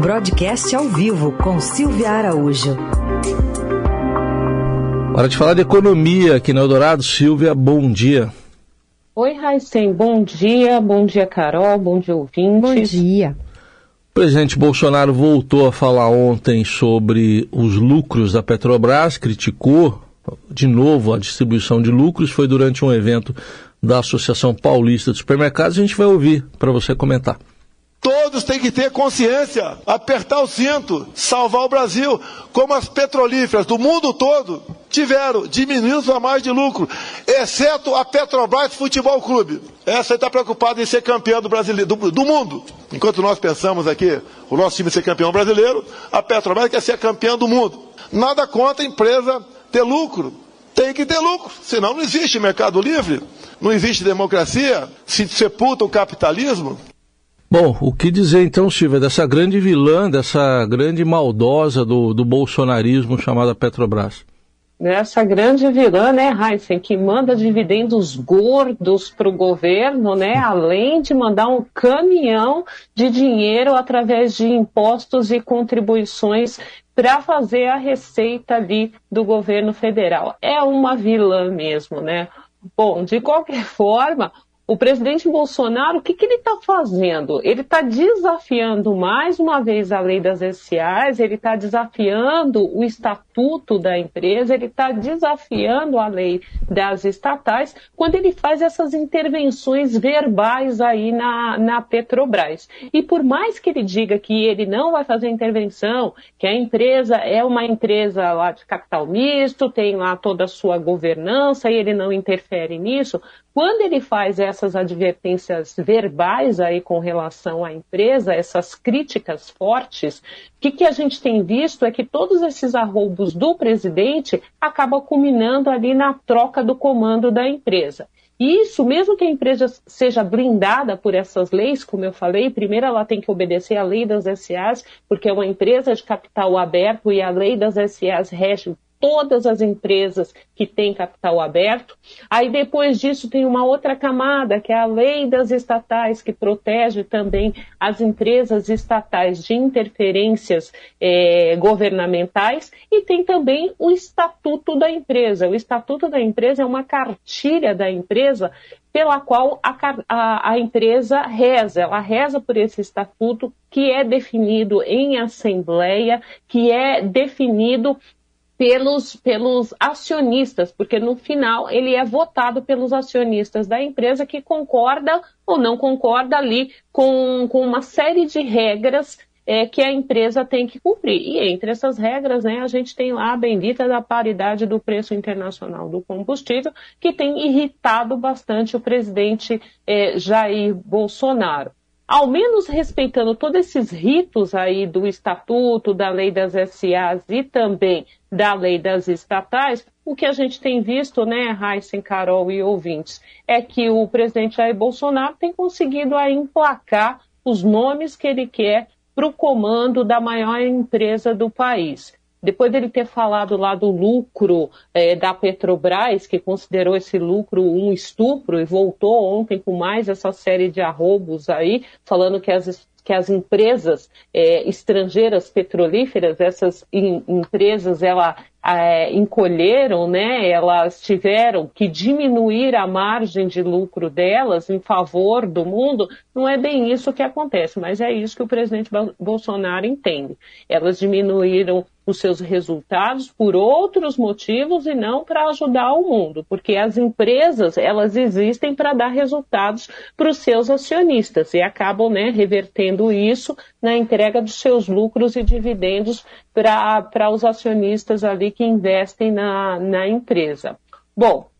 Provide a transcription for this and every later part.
Broadcast ao vivo com Silvia Araújo. Hora de falar de economia aqui no Eldorado. Silvia, bom dia. Oi, Raicen, bom dia. Bom dia, Carol. Bom dia, ouvintes. Bom dia. O presidente Bolsonaro voltou a falar ontem sobre os lucros da Petrobras, criticou de novo a distribuição de lucros. Foi durante um evento da Associação Paulista de Supermercados. A gente vai ouvir para você comentar. Todos têm que ter consciência, apertar o cinto, salvar o Brasil, como as petrolíferas do mundo todo tiveram, diminuindo sua margem de lucro, exceto a Petrobras Futebol Clube. Essa está preocupada em ser campeã do, brasileiro, do, do, mundo. Enquanto nós pensamos aqui, o nosso time ser campeão brasileiro, a Petrobras quer ser campeã do mundo. Nada contra a empresa ter lucro. Tem que ter lucro, senão não existe mercado livre, não existe democracia, se sepulta o capitalismo. Bom, o que dizer então, Silvia, dessa grande vilã, dessa grande maldosa do, do bolsonarismo chamada Petrobras? Essa grande vilã, né, Heisen, que manda dividendos gordos para o governo, né, além de mandar um caminhão de dinheiro através de impostos e contribuições para fazer a receita ali do governo federal. É uma vilã mesmo, né? Bom, de qualquer forma, o presidente Bolsonaro, o que, que ele está fazendo? Ele está desafiando mais uma vez a lei das SAs, ele está desafiando o estatuto da empresa, ele está desafiando a lei das estatais, quando ele faz essas intervenções verbais aí na, na Petrobras. E por mais que ele diga que ele não vai fazer intervenção, que a empresa é uma empresa lá de capital misto, tem lá toda a sua governança e ele não interfere nisso, quando ele faz essas advertências verbais aí com relação à empresa, essas críticas fortes, o que, que a gente tem visto é que todos esses arroubos do presidente acabam culminando ali na troca do comando da empresa. E isso, mesmo que a empresa seja blindada por essas leis, como eu falei, primeiro ela tem que obedecer à lei das SAs, porque é uma empresa de capital aberto e a lei das SAs rege todas as empresas que têm capital aberto. Aí depois disso tem uma outra camada, que é a lei das estatais, que protege também as empresas estatais de interferências é, governamentais. E tem também o estatuto da empresa. O estatuto da empresa é uma cartilha da empresa pela qual a, a, a, empresa reza. Ela reza por esse estatuto que é definido em assembleia, que é definido pelos, pelos acionistas, porque no final ele é votado pelos acionistas da empresa que concorda ou não concorda ali com, com uma série de regras é, que a empresa tem que cumprir. E entre essas regras, né, a gente tem lá a bendita da paridade do preço internacional do combustível, que tem irritado bastante o presidente é, Jair Bolsonaro ao menos respeitando todos esses ritos aí do estatuto, da lei das SAs e também da lei das estatais, o que a gente tem visto, né, Heisen, Carol e ouvintes, é que o presidente Jair Bolsonaro tem conseguido aí emplacar os nomes que ele quer para o comando da maior empresa do país depois dele ter falado lá do lucro é, da Petrobras, que considerou esse lucro um estupro e voltou ontem com mais essa série de arrobos aí, falando que as, que as empresas é, estrangeiras petrolíferas, essas empresas, ela é, encolheram, né? Elas tiveram que diminuir a margem de lucro delas em favor do mundo. Não é bem isso que acontece, mas é isso que o presidente Bolsonaro entende. Elas diminuíram os seus resultados por outros motivos e não para ajudar o mundo, porque as empresas elas existem para dar resultados para os seus acionistas e acabam né, revertendo isso na entrega dos seus lucros e dividendos para os acionistas ali que investem na, na empresa. Bom,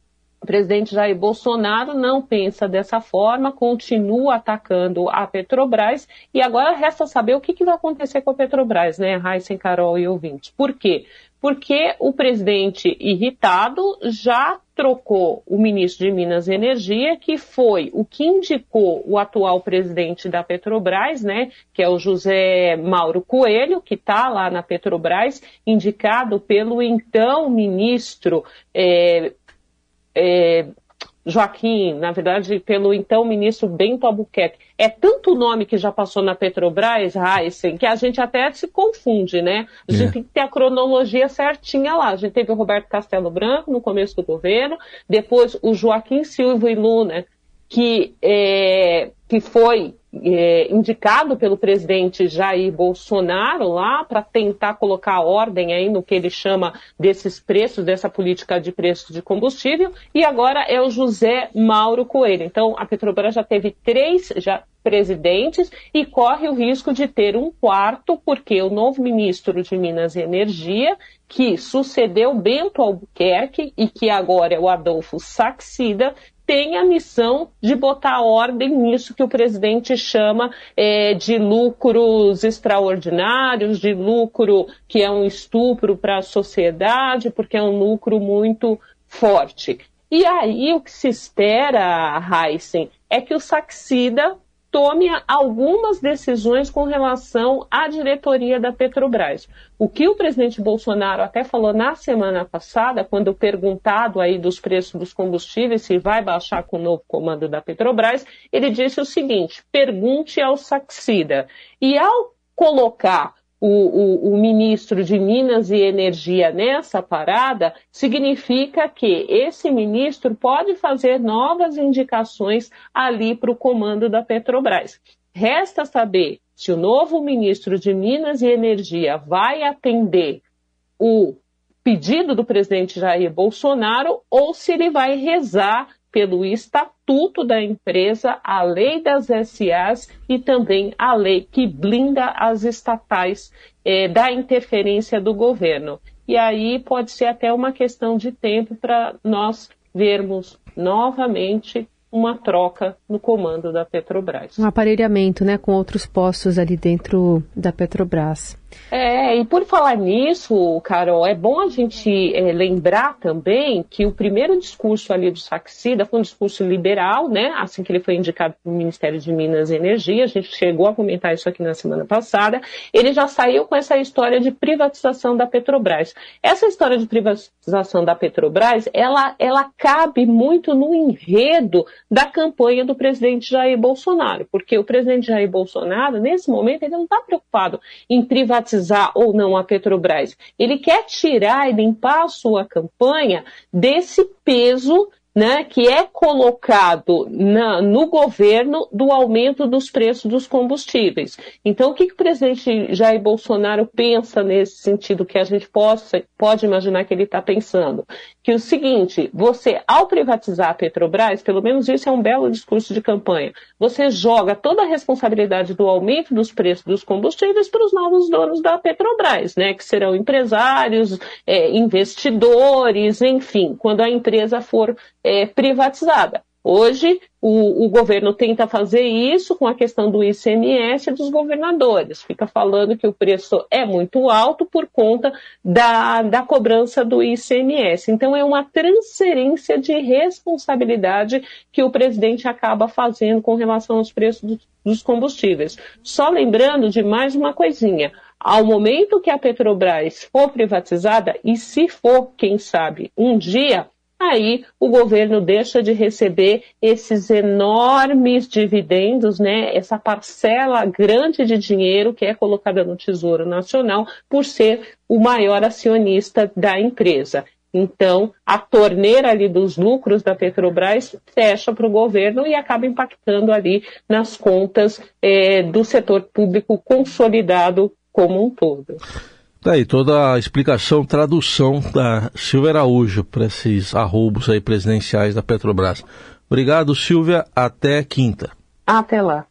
o presidente Jair Bolsonaro não pensa dessa forma, continua atacando a Petrobras e agora resta saber o que, que vai acontecer com a Petrobras, né, Raíssa, Carol e ouvintes. Por quê? Porque o presidente irritado já trocou o ministro de Minas e Energia, que foi o que indicou o atual presidente da Petrobras, né, que é o José Mauro Coelho, que está lá na Petrobras, indicado pelo então ministro é, é, Joaquim, na verdade, pelo então ministro Bento Albuquerque. É tanto nome que já passou na Petrobras, Heisen, que a gente até se confunde, né? A gente é. tem que ter a cronologia certinha lá. A gente teve o Roberto Castelo Branco no começo do governo, depois o Joaquim Silva e Luna, que, é, que foi é, indicado pelo presidente Jair Bolsonaro lá para tentar colocar ordem aí no que ele chama desses preços, dessa política de preço de combustível, e agora é o José Mauro Coelho. Então, a Petrobras já teve três já presidentes e corre o risco de ter um quarto, porque o novo ministro de Minas e Energia, que sucedeu Bento Albuquerque e que agora é o Adolfo Saxida, tem a missão de botar ordem nisso que o presidente chama é, de lucros extraordinários, de lucro que é um estupro para a sociedade, porque é um lucro muito forte. E aí o que se espera, Heisen, é que o Saxida tome algumas decisões com relação à diretoria da Petrobras. O que o presidente Bolsonaro até falou na semana passada, quando perguntado aí dos preços dos combustíveis, se vai baixar com o novo comando da Petrobras, ele disse o seguinte: pergunte ao Saxida. E ao colocar o, o, o, ministro de Minas e Energia nessa parada, significa que esse ministro pode fazer novas indicações ali para o comando da Petrobras. Resta saber se o novo ministro de Minas e Energia vai atender o pedido do presidente Jair Bolsonaro ou se ele vai rezar pelo estatuto da empresa, a lei das SAs e também a lei que blinda as estatais eh, da interferência do governo. E aí pode ser até uma questão de tempo para nós vermos novamente uma troca no comando da Petrobras. Um aparelhamento, né, com outros postos ali dentro da Petrobras. É, e por falar nisso, Carol, é bom a gente é, lembrar também que o primeiro discurso ali do Saxida foi um discurso liberal, né? Assim que ele foi indicado para o Ministério de Minas e Energia, a gente chegou a comentar isso aqui na semana passada. Ele já saiu com essa história de privatização da Petrobras. Essa história de privatização da Petrobras, ela, ela cabe muito no enredo da campanha do presidente Jair Bolsonaro, porque o presidente Jair Bolsonaro, nesse momento, ele não está preocupado em privatizar ou não a Petrobras. Ele quer tirar e limpar a sua campanha desse peso né, que é colocado na, no governo do aumento dos preços dos combustíveis. Então, o que, que o presidente Jair Bolsonaro pensa nesse sentido que a gente possa, pode imaginar que ele está pensando? Que o seguinte, você, ao privatizar a Petrobras, pelo menos isso é um belo discurso de campanha, você joga toda a responsabilidade do aumento dos preços dos combustíveis para os novos donos da Petrobras, né, que serão empresários, é, investidores, enfim, quando a empresa for é, privatizada. Hoje, o, o, governo tenta fazer isso com a questão do ICMS dos governadores. Fica falando que o preço é muito alto por conta da, da cobrança do ICMS. Então, é uma transferência de responsabilidade que o presidente acaba fazendo com relação aos preços dos combustíveis. Só lembrando de mais uma coisinha. Ao momento que a Petrobras for privatizada, e se for, quem sabe, um dia, aí o governo deixa de receber esses enormes dividendos, né, essa parcela grande de dinheiro que é colocada no Tesouro Nacional por ser o maior acionista da empresa. Então, a torneira ali dos lucros da Petrobras fecha para o governo e acaba impactando ali nas contas é, do setor público consolidado como um todo. Tá toda a explicação, tradução da Silvia Araújo para esses arroubos aí presidenciais da Petrobras. Obrigado, Silvia. Até quinta. Até lá.